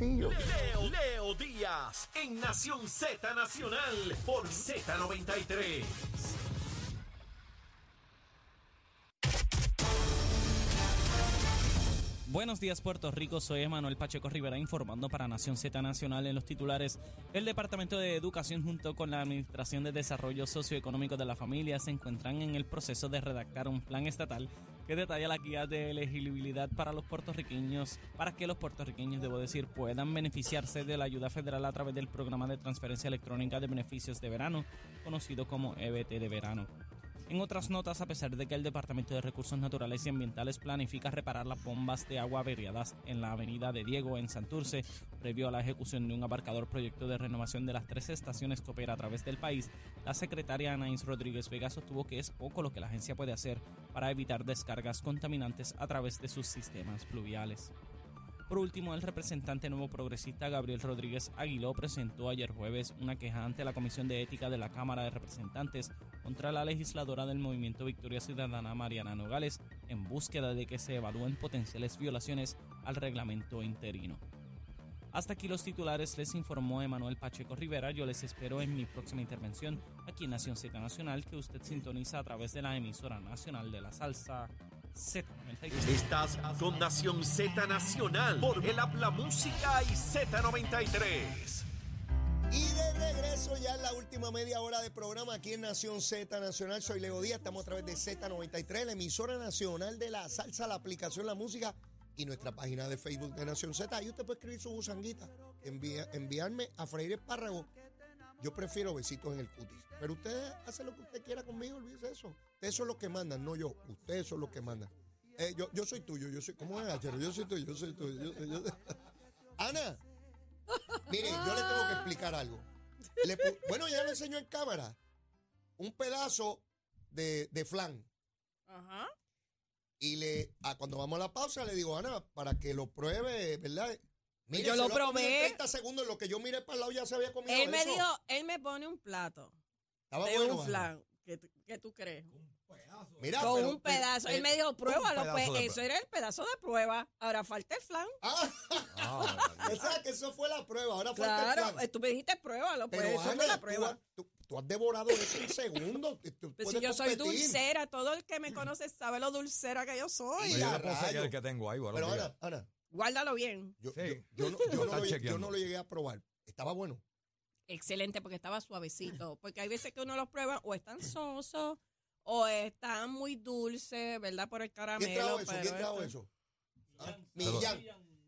Leo, Leo Díaz en Nación Z Nacional por Z93. Buenos días Puerto Rico, soy Emanuel Pacheco Rivera informando para Nación Z Nacional en los titulares. El Departamento de Educación junto con la Administración de Desarrollo Socioeconómico de la Familia se encuentran en el proceso de redactar un plan estatal que detalla la guía de elegibilidad para los puertorriqueños, para que los puertorriqueños, debo decir, puedan beneficiarse de la ayuda federal a través del programa de transferencia electrónica de beneficios de verano, conocido como EBT de verano. En otras notas, a pesar de que el Departamento de Recursos Naturales y Ambientales planifica reparar las bombas de agua averiadas en la avenida de Diego en Santurce, previo a la ejecución de un abarcador proyecto de renovación de las tres estaciones que opera a través del país, la secretaria Anaís Rodríguez Vega sostuvo que es poco lo que la agencia puede hacer para evitar descargas contaminantes a través de sus sistemas pluviales. Por último, el representante nuevo progresista Gabriel Rodríguez Aguiló presentó ayer jueves una queja ante la Comisión de Ética de la Cámara de Representantes contra la legisladora del Movimiento Victoria Ciudadana Mariana Nogales en búsqueda de que se evalúen potenciales violaciones al reglamento interino. Hasta aquí los titulares, les informó Emanuel Pacheco Rivera. Yo les espero en mi próxima intervención aquí en Nación Z Nacional, que usted sintoniza a través de la emisora nacional de la salsa Z93. Estás con Nación Z Nacional por el Habla Música y Z93. Y de regreso ya en la última media hora de programa aquí en Nación Z Nacional. Soy Leo Díaz, estamos a través de Z93, la emisora nacional de la salsa, la aplicación La Música y nuestra página de Facebook de Nación Z. Ahí usted puede escribir su busanguita, envía- enviarme a freír espárrago. Yo prefiero besitos en el cutis. Pero usted hace lo que usted quiera conmigo, olvídese de eso. Ustedes son los que mandan, no yo. Ustedes son los que mandan. Eh, yo, yo soy tuyo, yo soy. ¿Cómo es, Achero? Yo soy tuyo, yo soy tuyo. yo- yo- Ana, mire, yo le tengo que explicar algo. Le bueno, ya le enseñó en cámara un pedazo de, de flan. Ajá. Y le, a, cuando vamos a la pausa, le digo, Ana, para que lo pruebe, ¿verdad? Mire, Yo se lo probé. 30 segundos, lo que yo miré para el lado ya se había comido Él me eso. dijo, él me pone un plato Estaba de bueno, un Ana. flan. ¿Qué, tú- qué tú crees? Mira, Con pero- un pedazo. pero- él me dijo, pruébalo. pedazo Pues eso era el pedazo de prueba. Ahora falta el flan. Ah, Ah, o sea, que eso fue la prueba. Ahora falta el Claro, flan. eh, tú me dijiste pruébalo. Pues Pero eso Ana, fue la prueba. has, tú- tú has devorado eso en segundos. Pues si yo soy dulcera, todo el que me conoce sabe lo dulcera que yo soy. Y yo a le puedo seguir rayos. el que tengo ahí, Pero. Ana, Ana, Guárdalo bien. yo, Sí. yo- yo no, yo Lo no están lo, yo no lo llegué a probar. Estaba bueno. Excelente, porque estaba suavecito. Porque hay veces que uno los prueba o están sosos o están muy dulces, ¿verdad? Por el caramelo. ¿Quién trajo eso? ¿Quién trajo eso? Ah, Millán.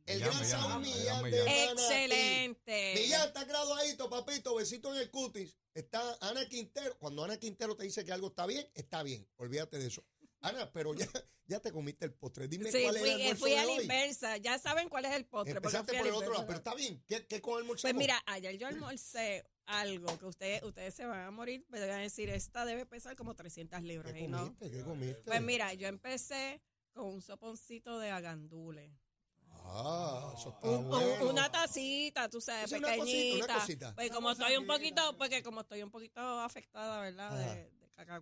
El Millán, gran Millán, Saúl Millán, Millán de. Excelente. Millán está graduadito, papito, besito en el cutis. Está Ana Quintero. Cuando Ana Quintero te dice que algo está bien, está bien. Olvídate de eso. Ana, pero ya, ya te comiste el postre. Dime Sí, cuál es el fui, almuerzo fui de a la hoy. inversa. Ya saben cuál es el postre. Empezaste fui por el otro lado, pero está bien. ¿Qué, qué con almuerzo? Pues mira, ayer yo almorcé algo que ustedes ustedes se van a morir, me van a decir, esta debe pesar como 300 libras. ¿Qué y no. comiste? ¿Qué comiste? Pues mira, yo empecé con un soponcito de agandule. Ah, eso está Un- un- bueno. una tacita, tú sabes, Sí, una cosita, pequeñita. una cosita. Pues como estoy un poquito, porque como estoy un poquito afectada, ¿verdad? De,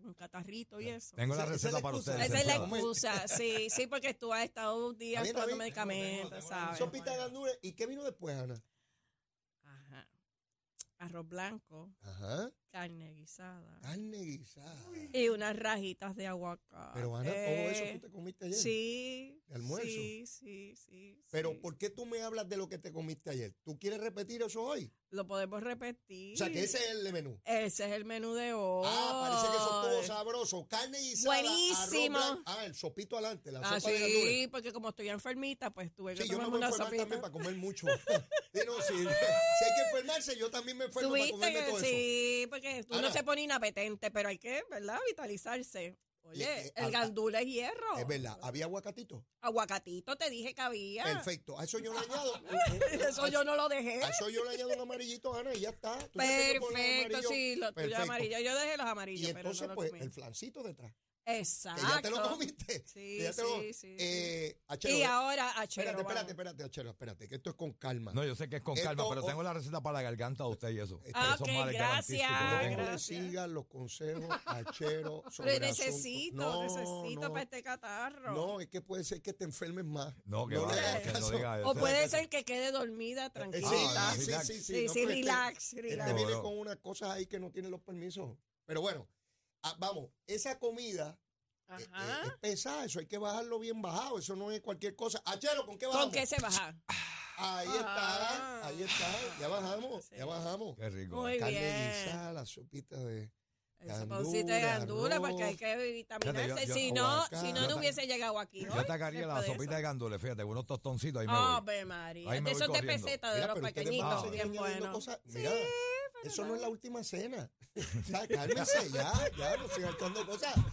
un catarrito y eso. Tengo la receta para excusa. ustedes. Esa es la excusa, sí, sí, porque tú has estado Está bien, tomando medicamentos, ¿sabes? Sopita de gandules. ¿Y qué vino después, Ana? Ajá. Arroz blanco, Ajá. carne guisada Carne guisada. y unas rajitas de aguacate. Pero, Ana, todo eso tú te comiste ayer. Sí. ¿De almuerzo? Sí, sí, sí. Pero, sí. ¿por qué tú me hablas de lo que te comiste ayer? ¿Tú quieres repetir eso hoy? Lo podemos repetir. O sea, que ese es el menú. Ese es el menú de hoy. Ah, parece que eso estuvo sabroso. Carne guisada. Buenísimo. arroz. Ah, el sopito adelante, la Ah, sopa de gandules. sí, porque como estoy enfermita, pues tuve que Sí, yo me voy a una enfermar sopita. también para comer mucho. Sí, no, sí. Si hay que enfermarse, yo también me enfermo para comerme todo eso. sí, porque uno Ahora- se pone inapetente, pero hay que, ¿verdad? Vitalizarse. Oye, Le- eh, el gandula es hierro. Es verdad, había aguacatito. Aguacatito te dije que había. Perfecto. A eso yo le añado. Eso yo no lo dejé. A eso yo le añado un amarillito, Ana, y ya está. Perfecto, sí, lo tuyo amarillo. Yo dejé los Y amarillos, pero entonces, no los pues, comí. el flancito detrás. Exacto. Que ya te lo comiste. Sí, que ya te lo- sí, sí, sí. Eh, Achero, y ahora, Achero, espérate, espérate, espérate, Achero, espérate, que esto es con calma. No, yo sé que es con Esto- calma, pero tengo la receta para la garganta de usted y eso. Ah, Esos ok, males gracias, no sigan los consejos a Achero sobre Pero necesito, No, necesito no, para este catarro. No, es que puede ser que te enfermes más. No, que No va, le hagas que no diga eso. o puede ser que quede dormida, Eh, tranquila. Sí, sí, relax. sí, sí, Sí, sí, este- relax, Este relax. viene No, no. con unas cosas ahí que no tiene los permisos. Pero bueno, ah, vamos, esa comida eh, eh, Ajá. es pesada, eso hay que bajarlo bien bajado, eso no es cualquier cosa. Achero, ¿con qué bajamos? ¿Con qué se baja? Ahí Ah. está, ahí está, ya bajamos, Sí. ya bajamos. Qué rico. Muy Carne bien. guisada, la sopita de... El Gandula, soponcito de gandula, porque hay que vitaminarse. Fíjate, yo- si, no, si no, no hubiese llegado aquí. Yo hoy, atacaría la sopita de gandules, fíjate, unos tostoncitos ahí me voy. Ave María. Ahí me De voy esos de corriendo. peseta, de Mira, los pequeñitos. bien. Mira, eso no es la última cena. Ya, cálmense, ya, ya, no sigan echando cosas.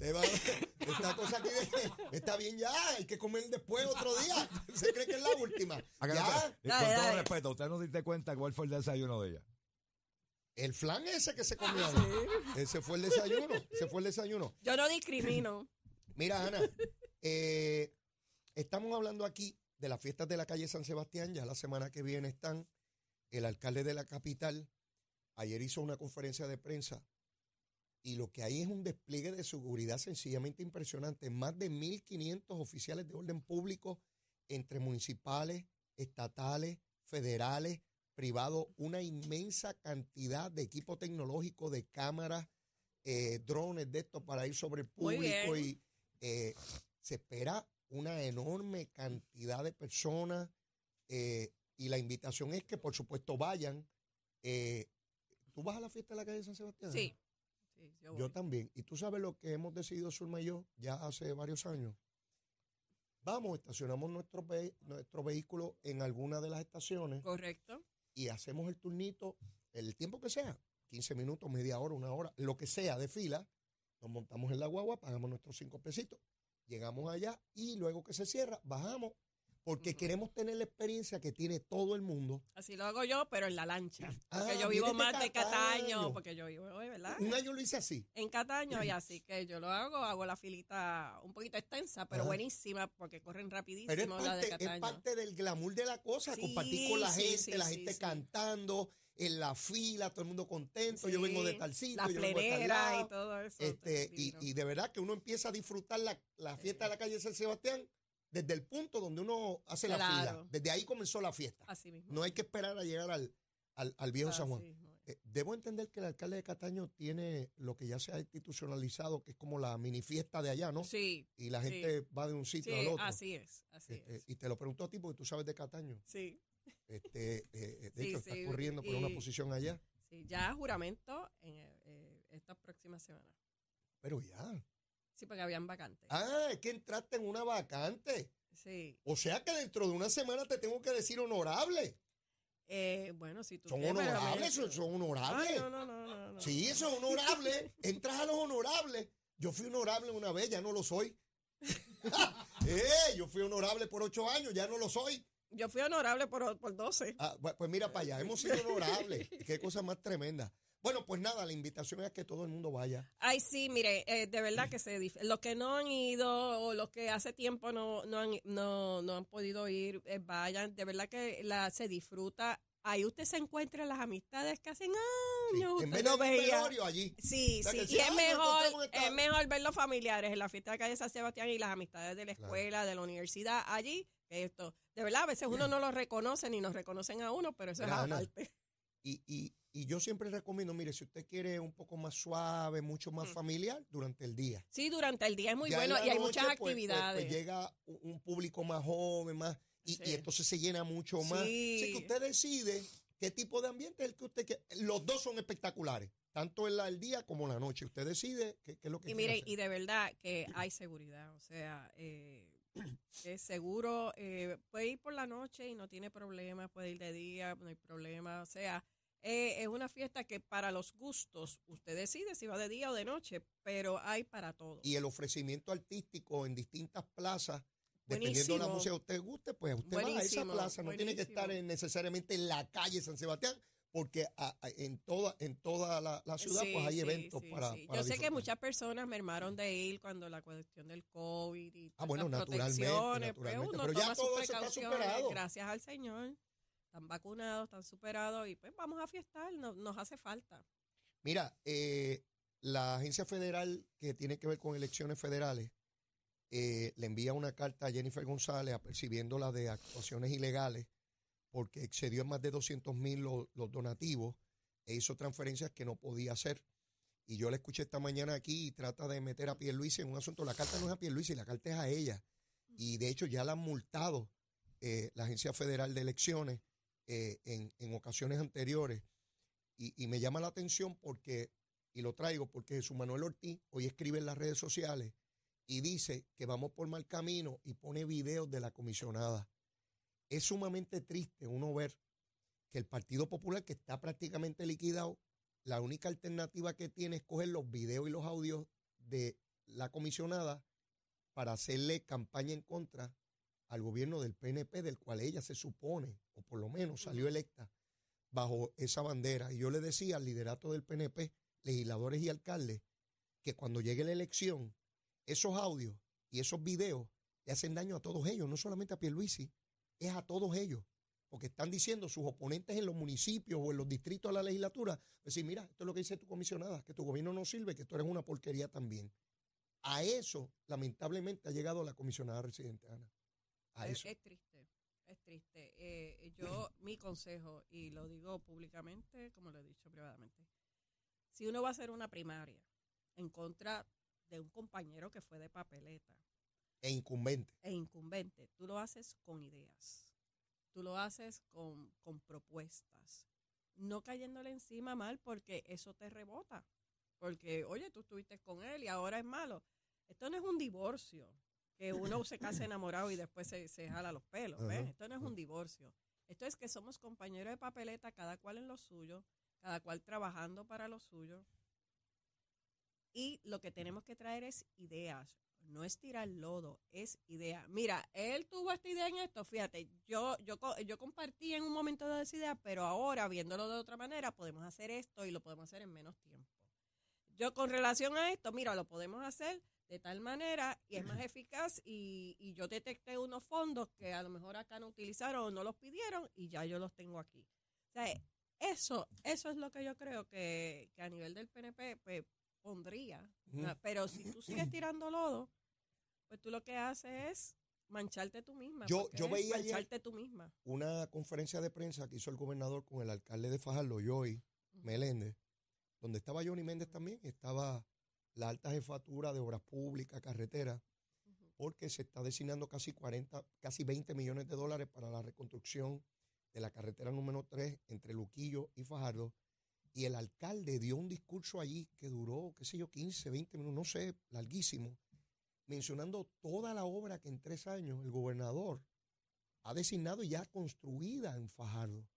Esta cosa aquí de- está bien ya, hay que comer después otro día. Se cree que es la última. No Ya, Dale, con todo dale. respeto, ¿usted no diste cuenta cuál fue el desayuno de ella? el flan ese que se comió. Ah, ahí, Ese fue el desayuno. Ese fue el desayuno. Yo no discrimino. Mira, Ana, eh, estamos hablando aquí de las fiestas de la calle San Sebastián. Ya la semana que viene están. El alcalde de la capital ayer hizo una conferencia de prensa y lo que hay es un despliegue de seguridad sencillamente impresionante. Más de 1.500 oficiales de orden público entre municipales, estatales, federales, privados, una inmensa cantidad de equipo tecnológico, de cámaras, eh, drones de estos para ir sobre el público y eh, se espera una enorme cantidad de personas eh, y la invitación es que por supuesto vayan. Eh, ¿Tú vas a la fiesta de la calle San Sebastián? Sí. Sí, yo voy. Yo también. Y tú sabes lo que hemos decidido Zulma y yo ya hace varios años. Vamos, estacionamos nuestro, ve- nuestro vehículo en alguna de las estaciones Correcto. y hacemos el turnito, el tiempo que sea, 15 minutos, media hora, una hora, lo que sea de fila, nos montamos en la guagua, pagamos nuestros cinco pesitos, llegamos allá y luego que se cierra, bajamos, porque queremos tener la experiencia que tiene todo el mundo. Así lo hago yo, pero en la lancha. Porque Ah, yo vivo más de Cataño, Cataño. porque yo vivo, ¿verdad? Un año lo hice así. En Cataño, y así que yo lo hago, hago la filita un poquito extensa, pero buenísima, porque corren rapidísimo Pero es la de parte, es Cataño. parte del glamour de la cosa, Sí, compartir con la gente, sí, la gente cantando, en la fila, todo el mundo contento, yo vengo de tal sitio, yo vengo de tal lado. y todo eso. Este, y, divino. y de verdad que uno empieza a disfrutar la, la fiesta de la calle San Sebastián desde el punto donde uno hace la fila. Desde ahí comenzó la fiesta. Así mismo. No hay que esperar a llegar al, al, al viejo San Juan. Eh, debo entender que el alcalde de Cataño tiene lo que ya se ha institucionalizado, que es como la mini fiesta de allá, ¿no? Sí, Y la sí. gente va de un sitio sí, al otro. así es, así Este, es. y te lo pregunto a ti porque tú sabes de Cataño. Sí, Este, eh, eh, de Sí, hecho, estás sí, corriendo por una posición allá. sí, ya juramento en eh, estas próximas semanas. Pero ya. Sí, porque habían vacantes. Ah, es que entraste en una vacante. Sí. O sea que dentro de una semana te tengo que decir honorable. Eh, bueno, si tú Son quieres, honorables, son, son honorables. Ay, no, no, no, no. Sí, eso es honorable. Entras a los honorables. Yo fui honorable una vez, ya no lo soy. eh, yo fui honorable por ocho años, ya no lo soy. Yo fui honorable por, por 12. Ah, pues mira para allá, hemos sido honorables. Qué cosa más tremenda. Bueno, pues nada, la invitación es que todo el mundo vaya. Ay, sí, mire, eh, de verdad que se los que no han ido o los que hace tiempo no, no, han, no, no han podido ir, eh, vayan. De verdad que la se disfruta. Ahí usted se encuentra las amistades que hacen Sí, años. en vez de un veía. allí. Sí, O sea, sí, y es mejor, es mejor ver los familiares en la fiesta de calle San Sebastián y las amistades de la Claro. escuela, de la universidad, allí, que esto. De verdad, a veces uno no los reconoce ni nos reconocen a uno, pero eso Mira, es aparte. Y, y, y yo siempre recomiendo, mire, si usted quiere un poco más suave, mucho más Mm. familiar, durante el día. Sí, durante el día es muy Ya bueno y hay muchas pues, pues, actividades. Pues, llega un público más joven, más, y, Sí. y entonces se llena mucho más. Sí. Así que usted decide qué tipo de ambiente es el que usted quiere. Los dos son espectaculares, tanto en la, el día como la noche. Usted decide qué, qué es lo que Y quiere mire, hacer. y de verdad que hay seguridad, o sea, eh, es seguro, eh, puede ir por la noche y no tiene problema, puede ir de día, no hay problema, o sea, eh, es una fiesta que para los gustos usted decide si va de día o de noche, pero hay para todo. Y el ofrecimiento artístico en distintas plazas, dependiendo de la música que usted guste, pues usted va a esa plaza. No tiene que estar en- necesariamente en la calle San Sebastián, porque a- a- en toda en toda la, la ciudad Sí, pues hay sí, eventos sí, para, Yo sé que muchas personas mermaron de ir cuando la cuestión del COVID y Ah, todas bueno, las naturalmente, protecciones, pues naturalmente, uno pero ya sus todo eso está precauciones, superado. Gracias al Señor. Están vacunados, están superados y pues vamos a fiestar, no- nos hace falta. Mira, eh, la agencia federal que tiene que ver con elecciones federales eh, le envía una carta a Jennifer González apercibiéndola de actuaciones ilegales porque excedió en más de 200 mil los, donativos e hizo transferencias que no podía hacer. Y yo la escuché esta mañana aquí y trata de meter a Pierluisi en un asunto. La carta no es a Pierluisi, la carta es a ella. Y de hecho ya la han multado eh, la Agencia Federal de Elecciones eh, en, en ocasiones anteriores. Y, y me llama la atención porque, y lo traigo porque Jesús Manuel Ortiz hoy escribe en las redes sociales y dice que vamos por mal camino y pone videos de la comisionada. Es sumamente triste uno ver que el Partido Popular, que está prácticamente liquidado, la única alternativa que tiene es coger los videos y los audios de la comisionada para hacerle campaña en contra al gobierno del PNP, del cual ella se supone, o por lo menos salió electa bajo esa bandera. Y yo le decía al liderato del PNP, legisladores y alcaldes, que cuando llegue la elección, esos audios y esos videos le hacen daño a todos ellos, no solamente a Pierluisi, es a todos ellos. Porque están diciendo sus oponentes en los municipios o en los distritos de la legislatura, decir, mira, esto es lo que dice tu comisionada, que tu gobierno no sirve, que tú eres una porquería también. A eso, lamentablemente, ha llegado la comisionada residente, Ana. A es, eso. es triste, es triste. Eh, yo, mi consejo, y lo digo públicamente, como lo he dicho privadamente, si uno va a hacer una primaria en contra de un compañero que fue de papeleta E incumbente. e incumbente, tú lo haces con ideas, tú lo haces con, con propuestas, no cayéndole encima mal porque eso te rebota. Porque, oye, tú estuviste con él y ahora es malo. Esto no es un divorcio, que uno se case enamorado y después se, se jala los pelos. Esto no es un divorcio. Esto es que somos compañeros de papeleta, cada cual en lo suyo, cada cual trabajando para lo suyo. Y lo que tenemos que traer es ideas, no es tirar lodo, es idea. Mira, él tuvo esta idea en esto, fíjate, yo, yo, yo compartí en un momento de esa idea, pero ahora, viéndolo de otra manera, podemos hacer esto y lo podemos hacer en menos tiempo. Yo con relación a esto, mira, lo podemos hacer de tal manera y es más eficaz y, y yo detecté unos fondos que a lo mejor acá no utilizaron o no los pidieron y ya yo los tengo aquí. O sea, eso, eso es lo que yo creo que, que a nivel del PNP pues, pondría. Pero si tú sigues tirando lodo, pues tú lo que haces es mancharte tú misma. Yo- yo veía ayer- mancharte tú misma. una conferencia de prensa que hizo el gobernador con el alcalde de Fajardo, Joey Meléndez, donde estaba Johnny Méndez también, estaba la alta jefatura de obras públicas, carreteras, Ujú. porque se está designando casi 40, casi 20 millones de dólares para la reconstrucción de la carretera número 3 entre Luquillo y Fajardo. Y el alcalde dio un discurso allí que duró, qué sé yo, 15, 20 minutos, no sé, larguísimo, mencionando toda la obra que en tres años el gobernador ha designado y ya construida en Fajardo.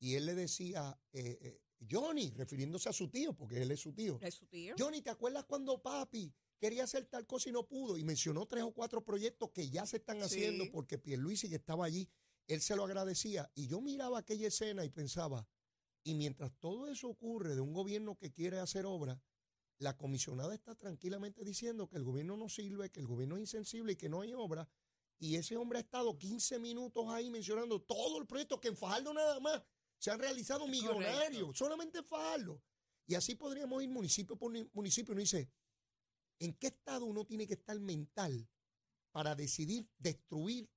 Y él le decía, eh, eh, Johnny, refiriéndose a su tío, porque él es su tío. Es su tío. Johnny, ¿te acuerdas cuando papi quería hacer tal cosa y no pudo? Y mencionó tres o cuatro proyectos que ya se están haciendo Sí. porque Pierluisi que estaba allí, él se lo agradecía. Y yo miraba aquella escena y pensaba, y mientras todo eso ocurre de un gobierno que quiere hacer obra, la comisionada está tranquilamente diciendo que el gobierno no sirve, que el gobierno es insensible y que no hay obra. Y ese hombre ha estado 15 minutos ahí mencionando todo el proyecto que en Fajardo nada más se han realizado millonarios, solamente en Fajardo. Y así podríamos ir municipio por ni- municipio. Uno dice, ¿en qué estado uno tiene que estar mental para decidir destruir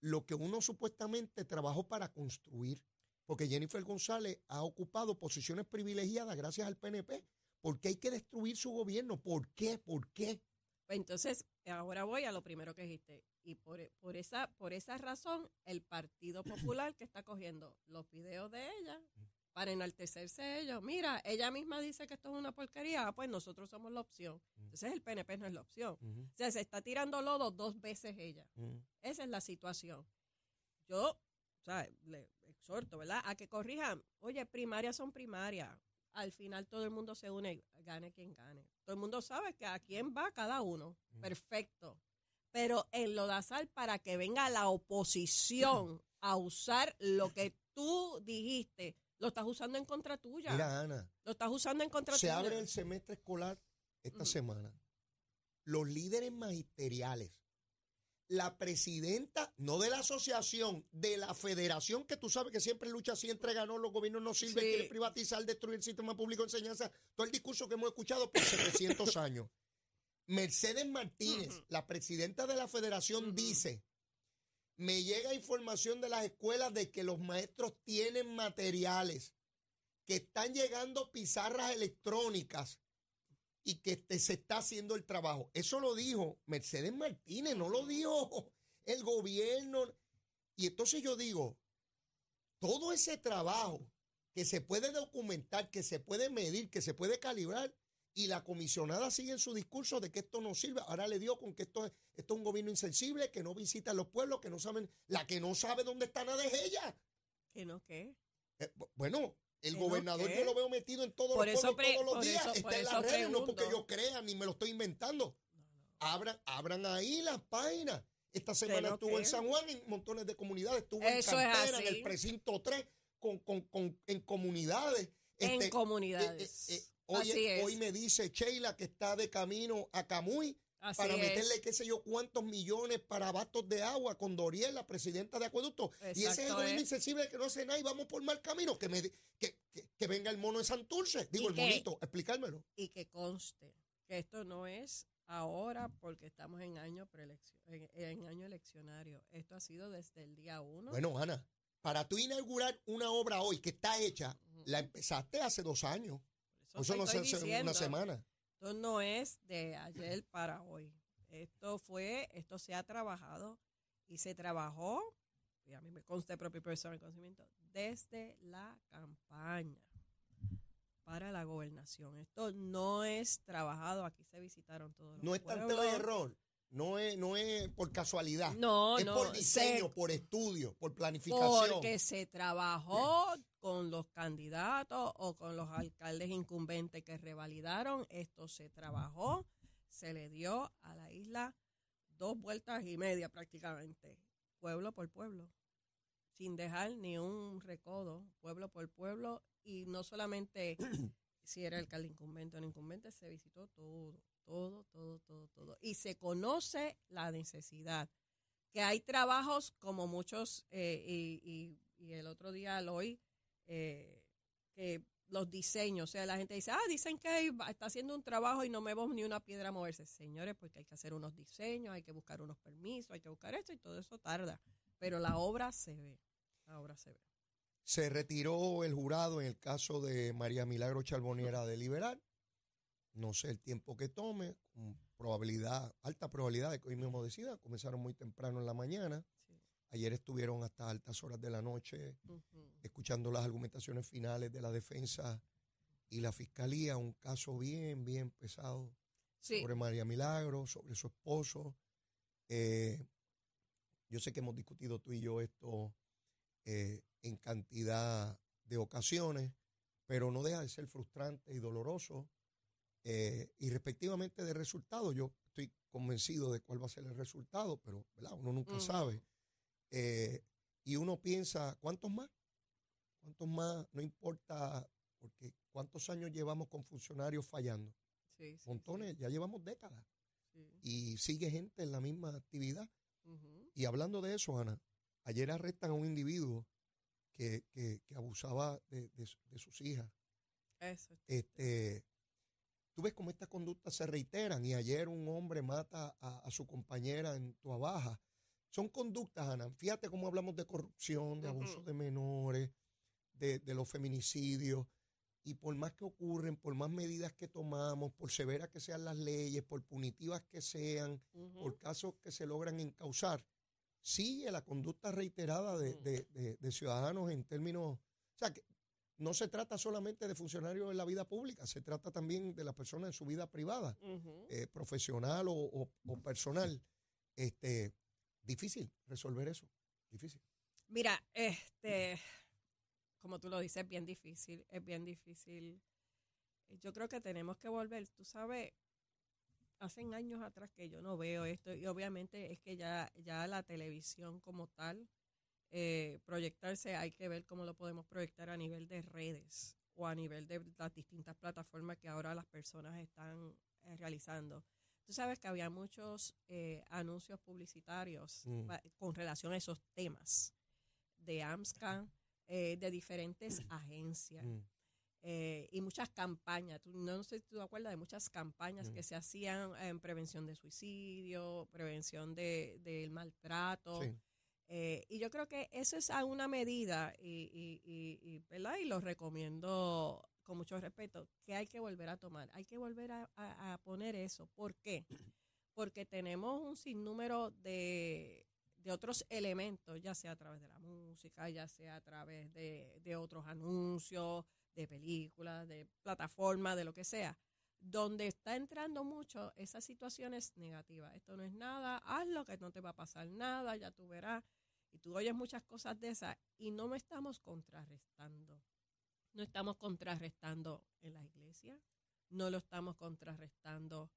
lo que uno supuestamente trabajó para construir? Porque Jennifer González ha ocupado posiciones privilegiadas gracias al PNP. ¿Por qué hay que destruir su gobierno? ¿Por qué? ¿Por qué? Pues Entonces, ahora voy a lo primero que dijiste. Y por, por, esa, por esa razón, el Partido Popular que está cogiendo los videos de ella para enaltecerse ellos. Mira, ella misma dice que esto es una porquería, ah, pues nosotros somos la opción. Entonces el PNP no es la opción. O sea, se está tirando lodo dos veces ella. Esa es la situación. Yo, o sea, le exhorto, ¿verdad? A que corrijan. Oye, primarias son primarias. Al final todo el mundo se une, gane quien gane. Todo el mundo sabe que a quién va cada uno. Perfecto. Pero en lo sal para que venga la oposición a usar lo que tú dijiste, Lo estás usando en contra tuya. Mira, Ana, Lo estás usando en contra se tuya. abre el semestre escolar esta Ujú. semana. Los líderes magisteriales, la presidenta, no de la asociación, de la federación, que tú sabes que siempre lucha así, entrega, no, los gobiernos no sirven, Sí. quiere privatizar, destruir el sistema público de enseñanza, todo el discurso que hemos escuchado por 700 años. Mercedes Martínez, la presidenta de la federación, dice, me llega información de las escuelas de que los maestros tienen materiales, que están llegando pizarras electrónicas y que este, se está haciendo el trabajo. Eso lo dijo Mercedes Martínez, no lo dijo el gobierno. Y entonces yo digo, todo ese trabajo que se puede documentar, que se puede medir, que se puede calibrar, y la comisionada sigue en su discurso de que esto no sirve. Ahora le dio con que esto, es- esto es un gobierno insensible, que no visita a los pueblos, que no saben, la que no sabe dónde está nada es ella. ¿Que no qué? Eh, bu- bueno, el ¿Que no gobernador qué? yo lo veo metido en todos Por los eso pueblos pre- todos los por días. eso- Está por en las eso redes, no porque yo crea ni me lo estoy inventando. Abran, abran ahí las páginas. Esta semana estuvo en? San Juan en montones de comunidades, estuvo Eso en es Cantera, en el precinto 3, con, con- con- en comunidades. en Este, comunidades. eh, eh, hoy, Así es. hoy me dice Sheila que está de camino a Camuy Así para es. meterle qué sé yo cuántos millones para bastos de agua con Doriel, la presidenta de Acueducto. y ese es el gobierno ¿eh? insensible que no hace nada y vamos por mal camino. Que, me, que, que, que venga el mono de Santurce. Digo, ¿Y el monito, explicármelo. y que conste que esto no es ahora porque estamos en año en, en año eleccionario. Esto ha sido desde el día uno. Bueno, Ana, para tú inaugurar una obra hoy que está hecha, la empezaste hace dos años. Eso no se hace una semana. Esto no es de ayer para hoy. Esto fue, esto se ha trabajado y se trabajó, y a mí me consta de propio personal conocimiento, desde la campaña para la gobernación. Esto no es trabajado, aquí se visitaron todos los No es tanto de error. No es, no es por casualidad. No, es no, por diseño, se- por estudio, por planificación. Porque se trabajó con los candidatos o con los alcaldes incumbentes que revalidaron. Esto se trabajó, se le dio a la isla dos vueltas y media prácticamente, pueblo por pueblo, sin dejar ni un recodo, pueblo por pueblo. Y no solamente si era alcalde incumbente o no incumbente, se visitó todo, todo, todo, todo, todo. Y se conoce la necesidad que hay trabajos como muchos, eh, y, y- el otro día lo oí, eh, que los diseños, o sea, la gente dice, ah, dicen que está haciendo un trabajo y no vemos ni una piedra moverse. Señores, porque hay que hacer unos diseños, hay que buscar unos permisos, hay que buscar esto y todo eso tarda. Pero la obra se ve, la obra se ve. Se retiró el jurado en el caso de María Milagro Charboniera de liberar. No sé el tiempo que tome, con probabilidad, alta probabilidad de que hoy mismo decida. Comenzaron muy temprano en la mañana. Sí. Ayer estuvieron hasta altas horas de la noche escuchando las argumentaciones finales de la defensa y la fiscalía. Un caso bien, bien pesado Sí, sobre María Milagro, sobre su esposo. Eh, yo sé que hemos discutido tú y yo esto eh, en cantidad de ocasiones, pero no deja de ser frustrante y doloroso. Eh, y respectivamente de resultado, yo estoy convencido de cuál va a ser el resultado, pero ¿verdad? uno nunca Ujú. sabe. Eh, y uno piensa, ¿cuántos más? ¿Cuántos más? No importa, porque ¿cuántos años llevamos con funcionarios fallando? sí, sí, Montones, ya llevamos décadas y sigue gente en la misma actividad. Y hablando de eso, Ana, ayer arrestan a un individuo que, que- que abusaba de, de su- de sus hijas. Eso es Este, tú ves cómo estas conductas se reiteran y ayer un hombre mata a, a su compañera en Tua Baja. Son conductas, Ana. Fíjate cómo hablamos de corrupción, de abuso de menores, de, de los feminicidios. Y por más que ocurren, por más medidas que tomamos, por severas que sean las leyes, por punitivas que sean, por casos que se logran encauzar, sigue la conducta reiterada de, Mm. de- de- de ciudadanos en términos, o sea, que no se trata solamente de funcionarios en la vida pública, se trata también de las personas en su vida privada, eh, profesional o, o- o personal. Este, difícil resolver eso, difícil. Mira, este, como tú lo dices, es bien difícil, es bien difícil. Yo creo que tenemos que volver, tú sabes, hace años atrás que yo no veo esto y obviamente es que ya, ya la televisión como tal eh, proyectarse, hay que ver cómo lo podemos proyectar a nivel de redes o a nivel de las distintas plataformas que ahora las personas están eh, realizando. Tú sabes que había muchos eh, anuncios publicitarios Mm. con relación a esos temas de AMSCA, eh, de diferentes agencias Mm. eh, y muchas campañas. Tú- no sé si tú te acuerdas de muchas campañas Mm. que se hacían en prevención de suicidio, prevención de- del maltrato. Sí. Eh, y yo creo que eso es a una medida, y, y, y, y, ¿verdad? y lo recomiendo con mucho respeto, que hay que volver a tomar. Hay que volver a, a- poner eso. ¿Por qué? Porque tenemos un sinnúmero de, de otros elementos, ya sea a través de la música, ya sea a través de, de otros anuncios, de películas, de plataformas, de lo que sea, donde está entrando mucho esas situaciones negativas. Esto no es nada, hazlo que no te va a pasar nada, ya tú verás. Y tú oyes muchas cosas de esas y no me estamos contrarrestando. No estamos contrarrestando en las iglesias, no lo estamos contrarrestando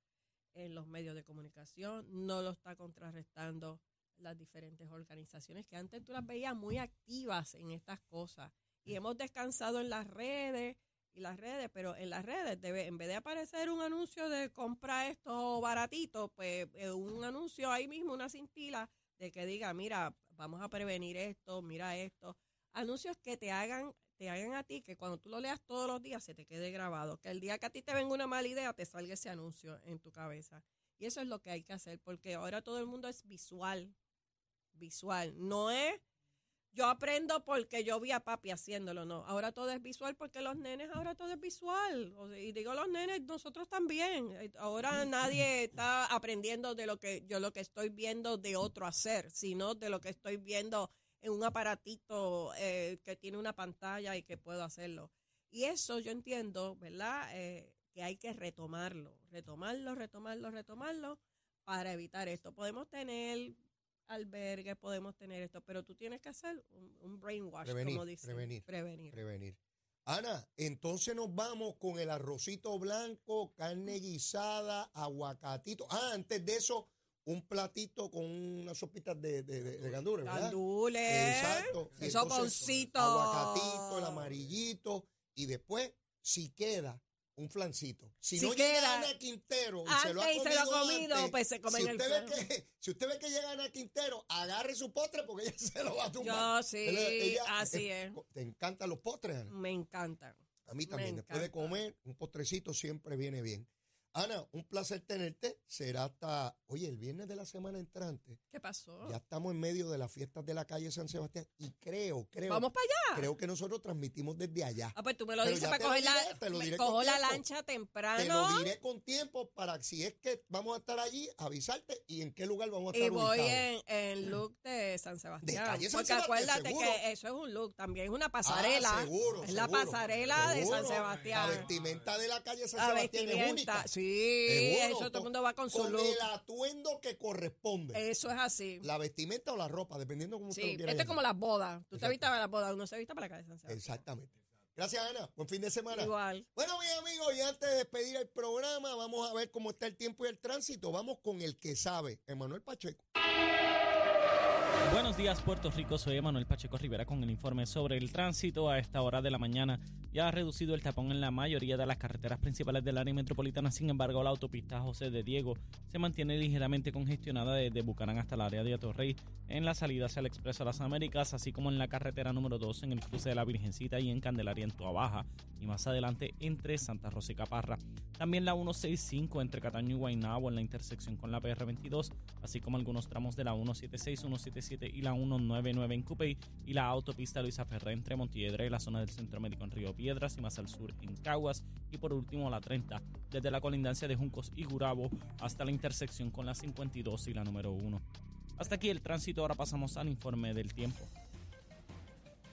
en los medios de comunicación, no lo está contrarrestando las diferentes organizaciones que antes tú las veías muy activas en estas cosas. Y hemos descansado en las redes y las redes, pero en las redes debe, en vez de aparecer un anuncio de compra esto baratito, pues eh, un anuncio ahí mismo, una cintila de que diga, mira, vamos a prevenir esto, mira esto. Anuncios que te hagan, te hagan a ti, que cuando tú lo leas todos los días se te quede grabado, que el día que a ti te venga una mala idea te salga ese anuncio en tu cabeza. Y eso es lo que hay que hacer, porque ahora todo el mundo es visual, visual, no es yo aprendo porque yo vi a papi haciéndolo, no. Ahora todo es visual porque los nenes, ahora todo es visual. O sea, y digo los nenes, nosotros también. Ahora nadie está aprendiendo de lo que yo lo que estoy viendo de otro hacer, sino de lo que estoy viendo en un aparatito eh, que tiene una pantalla y que puedo hacerlo. Y eso yo entiendo, ¿verdad? Eh, que hay que retomarlo, retomarlo, retomarlo, retomarlo para evitar esto. Podemos tener albergues, podemos tener esto, pero tú tienes que hacer un, un brainwash, Prevenir, como dicen. prevenir, Prevenir. Prevenir. Ana, entonces nos vamos con el arrocito blanco, carne guisada, aguacatito. Ah, antes de eso, un platito con unas sopitas de, de, de, de gandules, ¿verdad? Gandules. Exacto. Y Eso entonces, poncito. Aguacatito, el amarillito. Y después, si queda, un flancito. Si, Si no queda, llega Ana Quintero y se lo ha comido, se lo ha comido, antes, pues se come si el usted, ve que, si usted ve que llega Ana Quintero, agarre su postre porque ella se lo va a tumbar. Yo sí, Ella- ella- así es. ¿Te encantan los postres, Ana? Me encantan. A mí Me también. Después de comer, un postrecito siempre viene bien. Ana, un placer tenerte. Será hasta, oye, el viernes de la semana entrante. ¿Qué pasó? Ya estamos en medio de las fiestas de la calle San Sebastián y creo, creo, Vamos para allá. creo que nosotros transmitimos desde allá. Ah, pues tú me lo Pero dices para te coger diré, la, te lo me diré cojo la tiempo. lancha Te temprano lo diré con tiempo para si es que vamos a estar allí, avisarte y en qué lugar vamos a y estar voy ubicados. en, en look de San Sebastián. calle San porque Sebastián, acuérdate seguro. que eso es un look, también es una pasarela. Ah, seguro, es la seguro, pasarela de. San Sebastián. La vestimenta de la calle San La Sebastián es única. sí, Seguro, eso todo el mundo va con su con look. el atuendo que corresponde. Eso es así. La vestimenta o la ropa, dependiendo cómo usted lo Sí, quiera esto es como las bodas. Tú te vistas para las bodas, uno se vista para la calle. Exactamente. Gracias, Ana. Buen fin de semana. Igual. Bueno, mis amigos, y antes de despedir el programa, vamos a ver cómo está el tiempo y el tránsito. Vamos con el que sabe, Emanuel Pacheco. Buenos días, Puerto Rico. Soy Emanuel Pacheco Rivera con el informe sobre el tránsito. A esta hora de la mañana ya ha reducido el tapón en la mayoría de las carreteras principales del área metropolitana. Sin embargo, la autopista José de Diego se mantiene ligeramente congestionada desde Bucarán hasta el área de Atorrey en la salida hacia el Expreso de las Américas, así como en la carretera número 2 en el cruce de la Virgencita y en Candelaria en Toa Baja y más adelante entre Santa Rosa y Caparra. También la 165 entre Cataño y Guaynabo en la intersección con la PR22, así como algunos tramos de la 176, 177 y la 199 en Cupey y la autopista Luisa Ferré entre Montiedra y la zona del Centro Médico en Río Piedras y más al sur en Caguas y por último la 30 desde la colindancia de Juncos y Gurabo hasta la intersección con la 52 y la número 1. Hasta aquí el tránsito, ahora pasamos al informe del tiempo.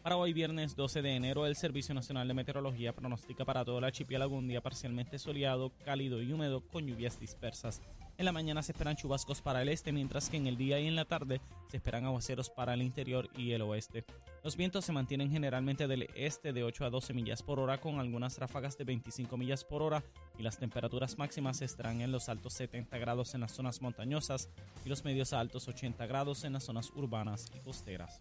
Para hoy viernes 12 de enero, el Servicio Nacional de Meteorología pronostica para todo el archipiélago un día parcialmente soleado, cálido y húmedo con lluvias dispersas. En la mañana se esperan chubascos para el este, mientras que en el día y en la tarde se esperan aguaceros para el interior y el oeste. Los vientos se mantienen generalmente del este de 8 a 12 millas por hora, con algunas ráfagas de 25 millas por hora, y las temperaturas máximas estarán en los altos 70 grados en las zonas montañosas y los medios a altos 80 grados en las zonas urbanas y costeras.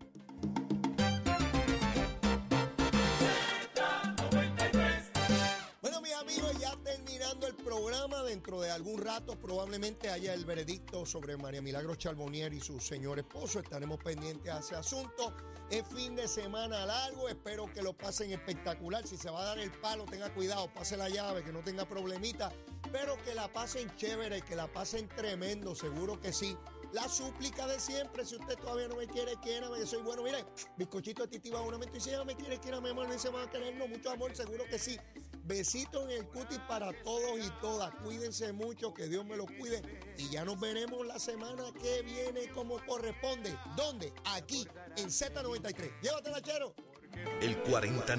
Programa, dentro de algún rato probablemente haya el veredicto sobre María Milagro Charbonnier y su señor esposo. Estaremos pendientes a ese asunto. Es fin de semana largo, espero que lo pasen espectacular. Si se va a dar el palo, tenga cuidado, pase la llave, que no tenga problemita. Pero que la pasen chévere, que la pasen tremendo, seguro que sí. La súplica de siempre, si usted todavía no me quiere, quiérame, yo soy bueno. Mire, bizcochito de titi va momento y si ella me quiere, quiérame, amor, no se van a querernos, mucho amor, seguro que sí. Besitos en el cutis para todos y todas. Cuídense mucho, que Dios me los cuide. Y ya nos veremos la semana que viene como corresponde. ¿Dónde? Aquí, en Z93. Llévatela, chero. El 40